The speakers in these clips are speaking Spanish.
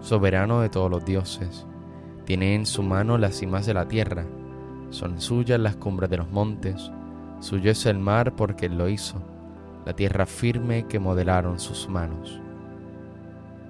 soberano de todos los dioses. Tiene en su mano las cimas de la tierra, son suyas las cumbres de los montes, suyo es el mar porque Él lo hizo, la tierra firme que modelaron sus manos.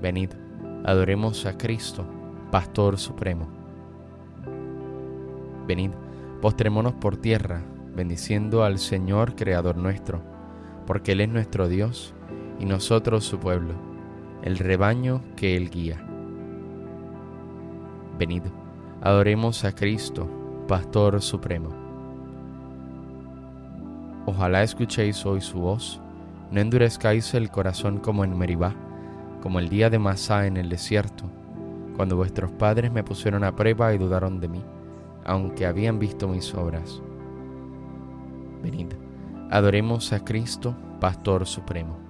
Venid, adoremos a Cristo, Pastor Supremo. Venid, postrémonos por tierra, bendiciendo al Señor Creador nuestro, porque Él es nuestro Dios y nosotros su pueblo, el rebaño que Él guía. Venid, adoremos a Cristo, Pastor Supremo. Ojalá escuchéis hoy su voz, no endurezcáis el corazón como en Meribá, como el día de Masá en el desierto, cuando vuestros padres me pusieron a prueba y dudaron de mí, aunque habían visto mis obras. Venid, adoremos a Cristo, Pastor Supremo.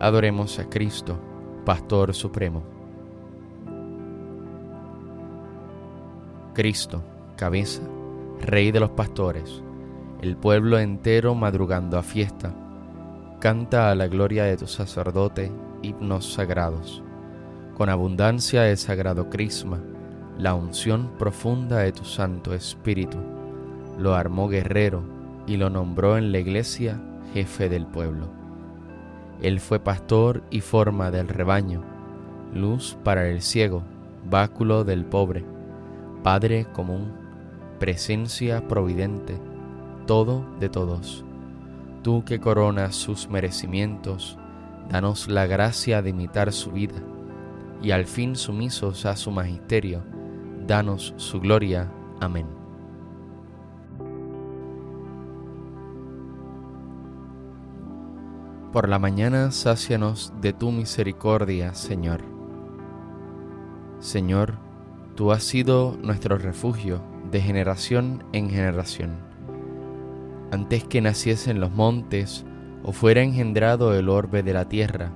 adoremos a Cristo, Pastor Supremo. Cristo, cabeza, Rey de los pastores, el pueblo entero madrugando a fiesta, canta a la gloria de tu sacerdote himnos sagrados, con abundancia de sagrado crisma, la unción profunda de tu Santo Espíritu, lo armó guerrero y lo nombró en la iglesia jefe del pueblo. Él fue pastor y forma del rebaño, luz para el ciego, báculo del pobre, Padre común, presencia providente, todo de todos. Tú que coronas sus merecimientos, danos la gracia de imitar su vida, y al fin sumisos a su magisterio, danos su gloria. Amén. Por la mañana sácianos de tu misericordia, Señor. Señor, Tú has sido nuestro refugio de generación en generación. Antes que naciesen los montes o fuera engendrado el orbe de la tierra,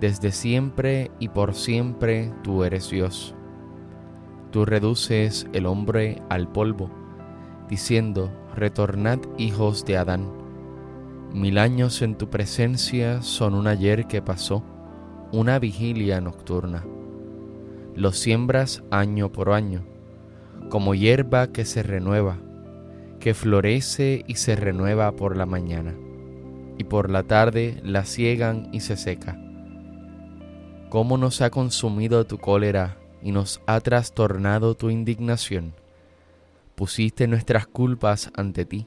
desde siempre y por siempre tú eres Dios. Tú reduces el hombre al polvo, diciendo, retornad hijos de Adán. Mil años en tu presencia son un ayer que pasó, una vigilia nocturna lo siembras año por año, como hierba que se renueva, que florece y se renueva por la mañana, y por la tarde la ciegan y se seca. ¿Cómo nos ha consumido tu cólera y nos ha trastornado tu indignación? Pusiste nuestras culpas ante ti,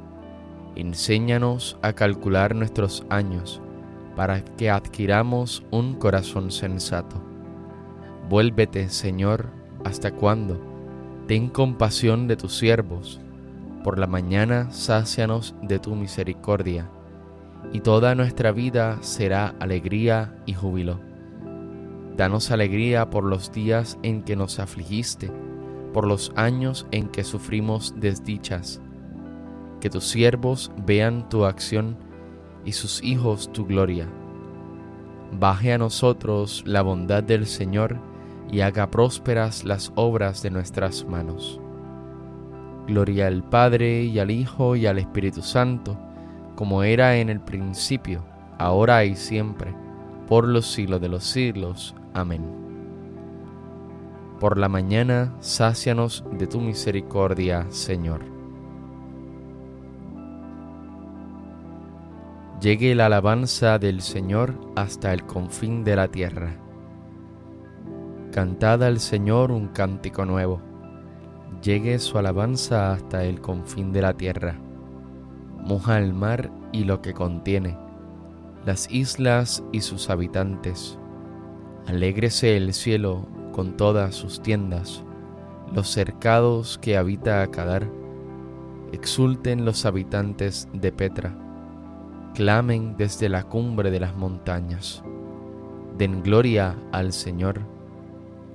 Enséñanos a calcular nuestros años, para que adquiramos un corazón sensato. Vuélvete, Señor, ¿hasta cuándo? Ten compasión de tus siervos. Por la mañana sácianos de tu misericordia, y toda nuestra vida será alegría y júbilo. Danos alegría por los días en que nos afligiste, por los años en que sufrimos desdichas. Que tus siervos vean tu acción y sus hijos tu gloria baje a nosotros la bondad del Señor y haga prósperas las obras de nuestras manos. Gloria al Padre y al Hijo y al Espíritu Santo, como era en el principio, ahora y siempre, por los siglos de los siglos. Amén. Por la mañana, sácianos de tu misericordia, Señor. Llegue la alabanza del Señor hasta el confín de la tierra. Cantad al Señor un cántico nuevo. Llegue su alabanza hasta el confín de la tierra. Moja el mar y lo que contiene, las islas y sus habitantes. Alégrese el cielo con todas sus tiendas, los cercados que habita Acadar. Exulten los habitantes de Petra clamen desde la cumbre de las montañas. Den gloria al Señor,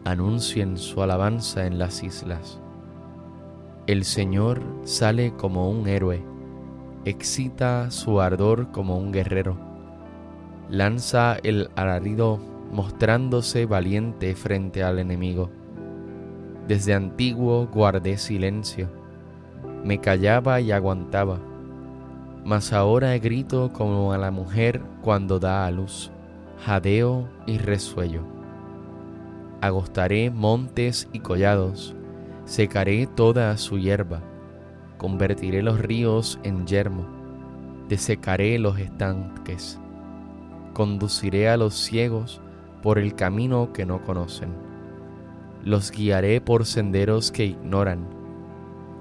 anuncien su alabanza en las islas. El Señor sale como un héroe, excita su ardor como un guerrero, lanza el alarido mostrándose valiente frente al enemigo. Desde antiguo guardé silencio, me callaba y aguantaba mas ahora grito como a la mujer cuando da a luz, jadeo y resuello. Agostaré montes y collados, secaré toda su hierba, convertiré los ríos en yermo, desecaré los estanques, conduciré a los ciegos por el camino que no conocen, los guiaré por senderos que ignoran,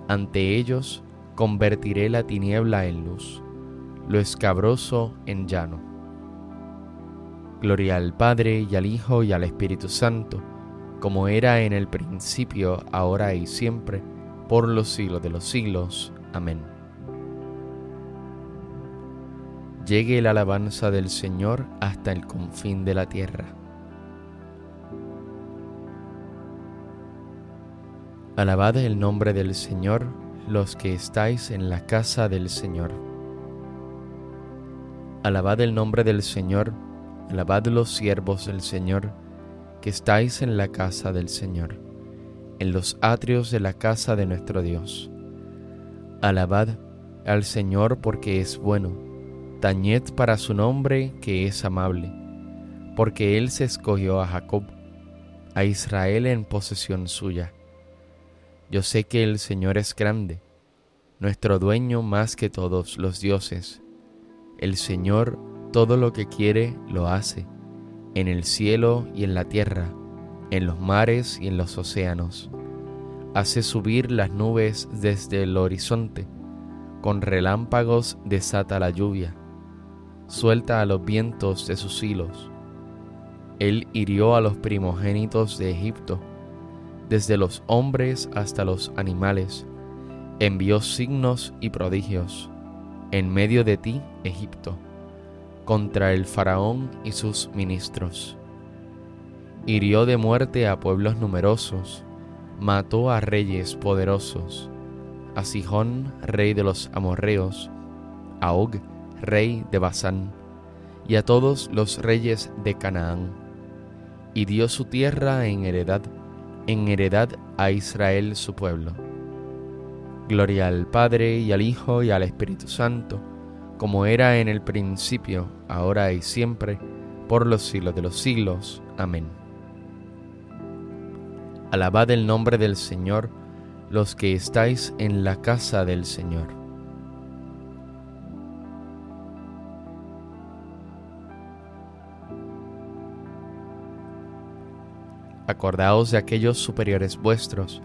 ante ellos convertiré la tiniebla en luz, lo escabroso en llano. Gloria al Padre y al Hijo y al Espíritu Santo, como era en el principio, ahora y siempre, por los siglos de los siglos. Amén. Llegue la alabanza del Señor hasta el confín de la tierra. Alabad el nombre del Señor los que estáis en la casa del Señor. Alabad el nombre del Señor, alabad los siervos del Señor, que estáis en la casa del Señor, en los atrios de la casa de nuestro Dios. Alabad al Señor porque es bueno, tañed para su nombre que es amable, porque Él se escogió a Jacob, a Israel en posesión suya yo sé que el Señor es grande, nuestro dueño más que todos los dioses. El Señor todo lo que quiere lo hace, en el cielo y en la tierra, en los mares y en los océanos. Hace subir las nubes desde el horizonte, con relámpagos desata la lluvia, suelta a los vientos de sus hilos. Él hirió a los primogénitos de Egipto, desde los hombres hasta los animales, envió signos y prodigios en medio de ti, Egipto, contra el faraón y sus ministros. Hirió de muerte a pueblos numerosos, mató a reyes poderosos, a Sihón, rey de los amorreos, a Og, rey de Basán, y a todos los reyes de Canaán, y dio su tierra en heredad en heredad a Israel su pueblo. Gloria al Padre y al Hijo y al Espíritu Santo, como era en el principio, ahora y siempre, por los siglos de los siglos. Amén. Alabad el nombre del Señor, los que estáis en la casa del Señor. Acordaos de aquellos superiores vuestros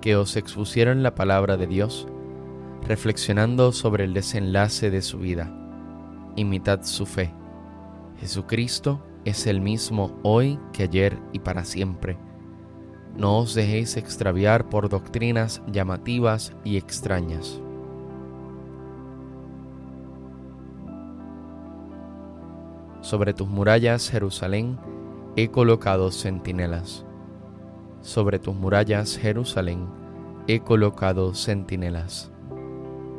que os expusieron la palabra de Dios, reflexionando sobre el desenlace de su vida. Imitad su fe. Jesucristo es el mismo hoy que ayer y para siempre. No os dejéis extraviar por doctrinas llamativas y extrañas. Sobre tus murallas, Jerusalén, he colocado centinelas. Sobre tus murallas, Jerusalén, he colocado centinelas.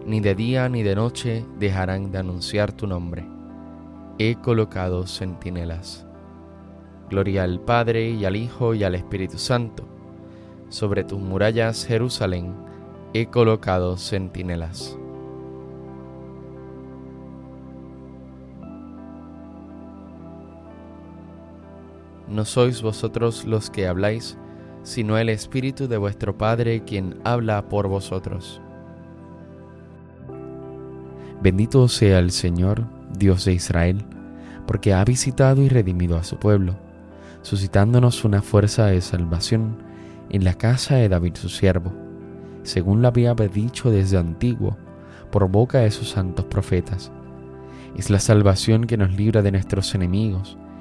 Ni de día ni de noche dejarán de anunciar tu nombre. He colocado centinelas. Gloria al Padre y al Hijo y al Espíritu Santo. Sobre tus murallas, Jerusalén, he colocado centinelas. No sois vosotros los que habláis, sino el Espíritu de vuestro Padre quien habla por vosotros. Bendito sea el Señor, Dios de Israel, porque ha visitado y redimido a su pueblo suscitándonos una fuerza de salvación en la casa de David su siervo, según lo había dicho desde antiguo por boca de sus santos profetas. Es la salvación que nos libra de nuestros enemigos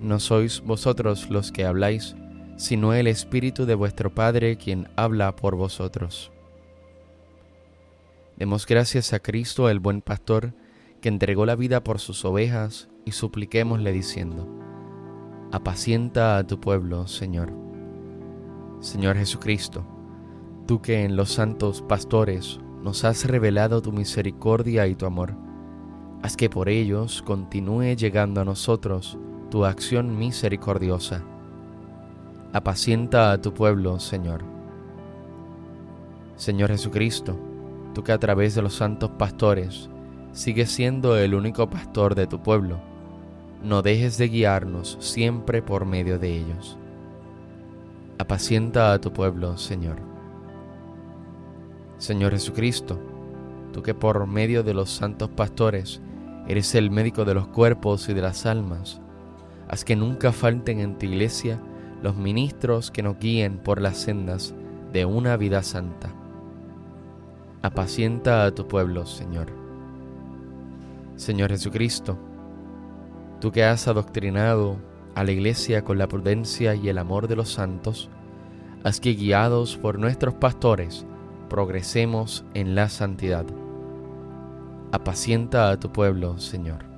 No sois vosotros los que habláis, sino el Espíritu de vuestro Padre quien habla por vosotros. Demos gracias a Cristo, el buen pastor, que entregó la vida por sus ovejas, y supliquémosle diciendo, apacienta a tu pueblo, Señor. Señor Jesucristo, tú que en los santos pastores nos has revelado tu misericordia y tu amor, haz que por ellos continúe llegando a nosotros tu acción misericordiosa. Apacienta a tu pueblo, Señor. Señor Jesucristo, tú que a través de los santos pastores sigues siendo el único pastor de tu pueblo, no dejes de guiarnos siempre por medio de ellos. Apacienta a tu pueblo, Señor. Señor Jesucristo, tú que por medio de los santos pastores eres el médico de los cuerpos y de las almas, haz que nunca falten en tu iglesia los ministros que nos guíen por las sendas de una vida santa. Apacienta a tu pueblo, Señor. Señor Jesucristo, Tú que has adoctrinado a la iglesia con la prudencia y el amor de los santos, haz que guiados por nuestros pastores progresemos en la santidad. Apacienta a tu pueblo, Señor.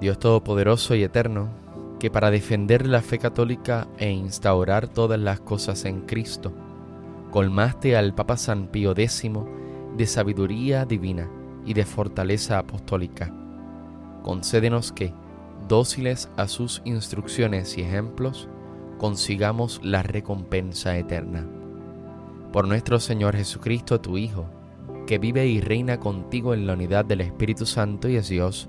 Dios Todopoderoso y Eterno, que para defender la fe católica e instaurar todas las cosas en Cristo, colmaste al Papa San Pío X de sabiduría divina y de fortaleza apostólica. Concédenos que, dóciles a sus instrucciones y ejemplos, consigamos la recompensa eterna. Por nuestro Señor Jesucristo, tu Hijo, que vive y reina contigo en la unidad del Espíritu Santo y es Dios,